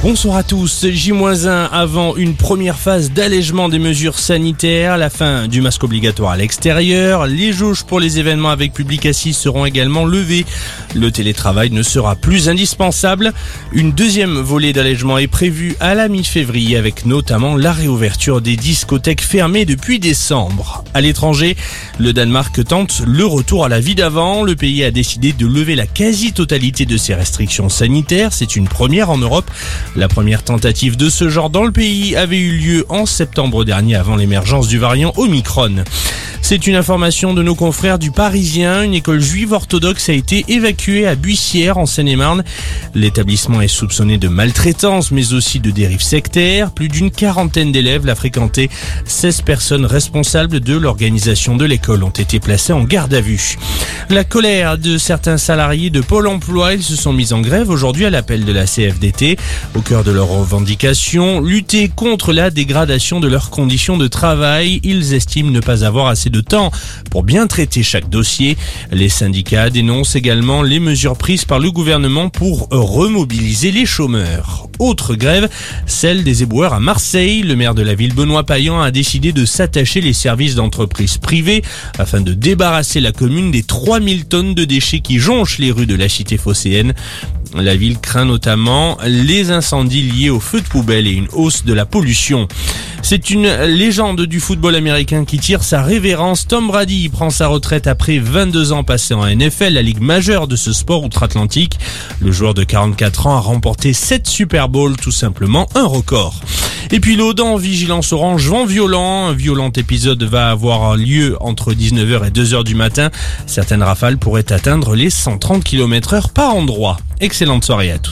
Bonsoir à tous. J-1 avant une première phase d'allègement des mesures sanitaires, la fin du masque obligatoire à l'extérieur, les jauges pour les événements avec public assis seront également levées. Le télétravail ne sera plus indispensable. Une deuxième volée d'allègement est prévue à la mi-février avec notamment la réouverture des discothèques fermées depuis décembre. À l'étranger, le Danemark tente le retour à la vie d'avant. Le pays a décidé de lever la quasi-totalité de ses restrictions sanitaires. C'est une première en Europe. La première tentative de ce genre dans le pays avait eu lieu en septembre dernier avant l'émergence du variant Omicron. C'est une information de nos confrères du Parisien. Une école juive orthodoxe a été évacuée à Buissière en Seine-et-Marne. L'établissement est soupçonné de maltraitance mais aussi de dérives sectaires. Plus d'une quarantaine d'élèves l'a fréquenté. 16 personnes responsables de l'organisation de l'école ont été placées en garde à vue. La colère de certains salariés de Pôle emploi, ils se sont mis en grève aujourd'hui à l'appel de la CFDT. Au cœur de leurs revendications, lutter contre la dégradation de leurs conditions de travail. Ils estiment ne pas avoir assez de temps pour bien traiter chaque dossier. Les syndicats dénoncent également les mesures prises par le gouvernement pour remobiliser les chômeurs. Autre grève, celle des éboueurs à Marseille. Le maire de la ville, Benoît Payan, a décidé de s'attacher les services d'entreprises privées afin de débarrasser la commune des 3000 tonnes de déchets qui jonchent les rues de la cité phocéenne. La ville craint notamment les incendies liés aux feux de poubelle et une hausse de la pollution. C'est une légende du football américain qui tire sa révérence. Tom Brady prend sa retraite après 22 ans passés en NFL, la ligue majeure de ce sport outre-Atlantique. Le joueur de 44 ans a remporté 7 Super Bowls, tout simplement un record. Et puis l'Audan, vigilance orange, vent violent. Un violent épisode va avoir lieu entre 19h et 2h du matin. Certaines rafales pourraient atteindre les 130 km heure par endroit. Excellente soirée à tous.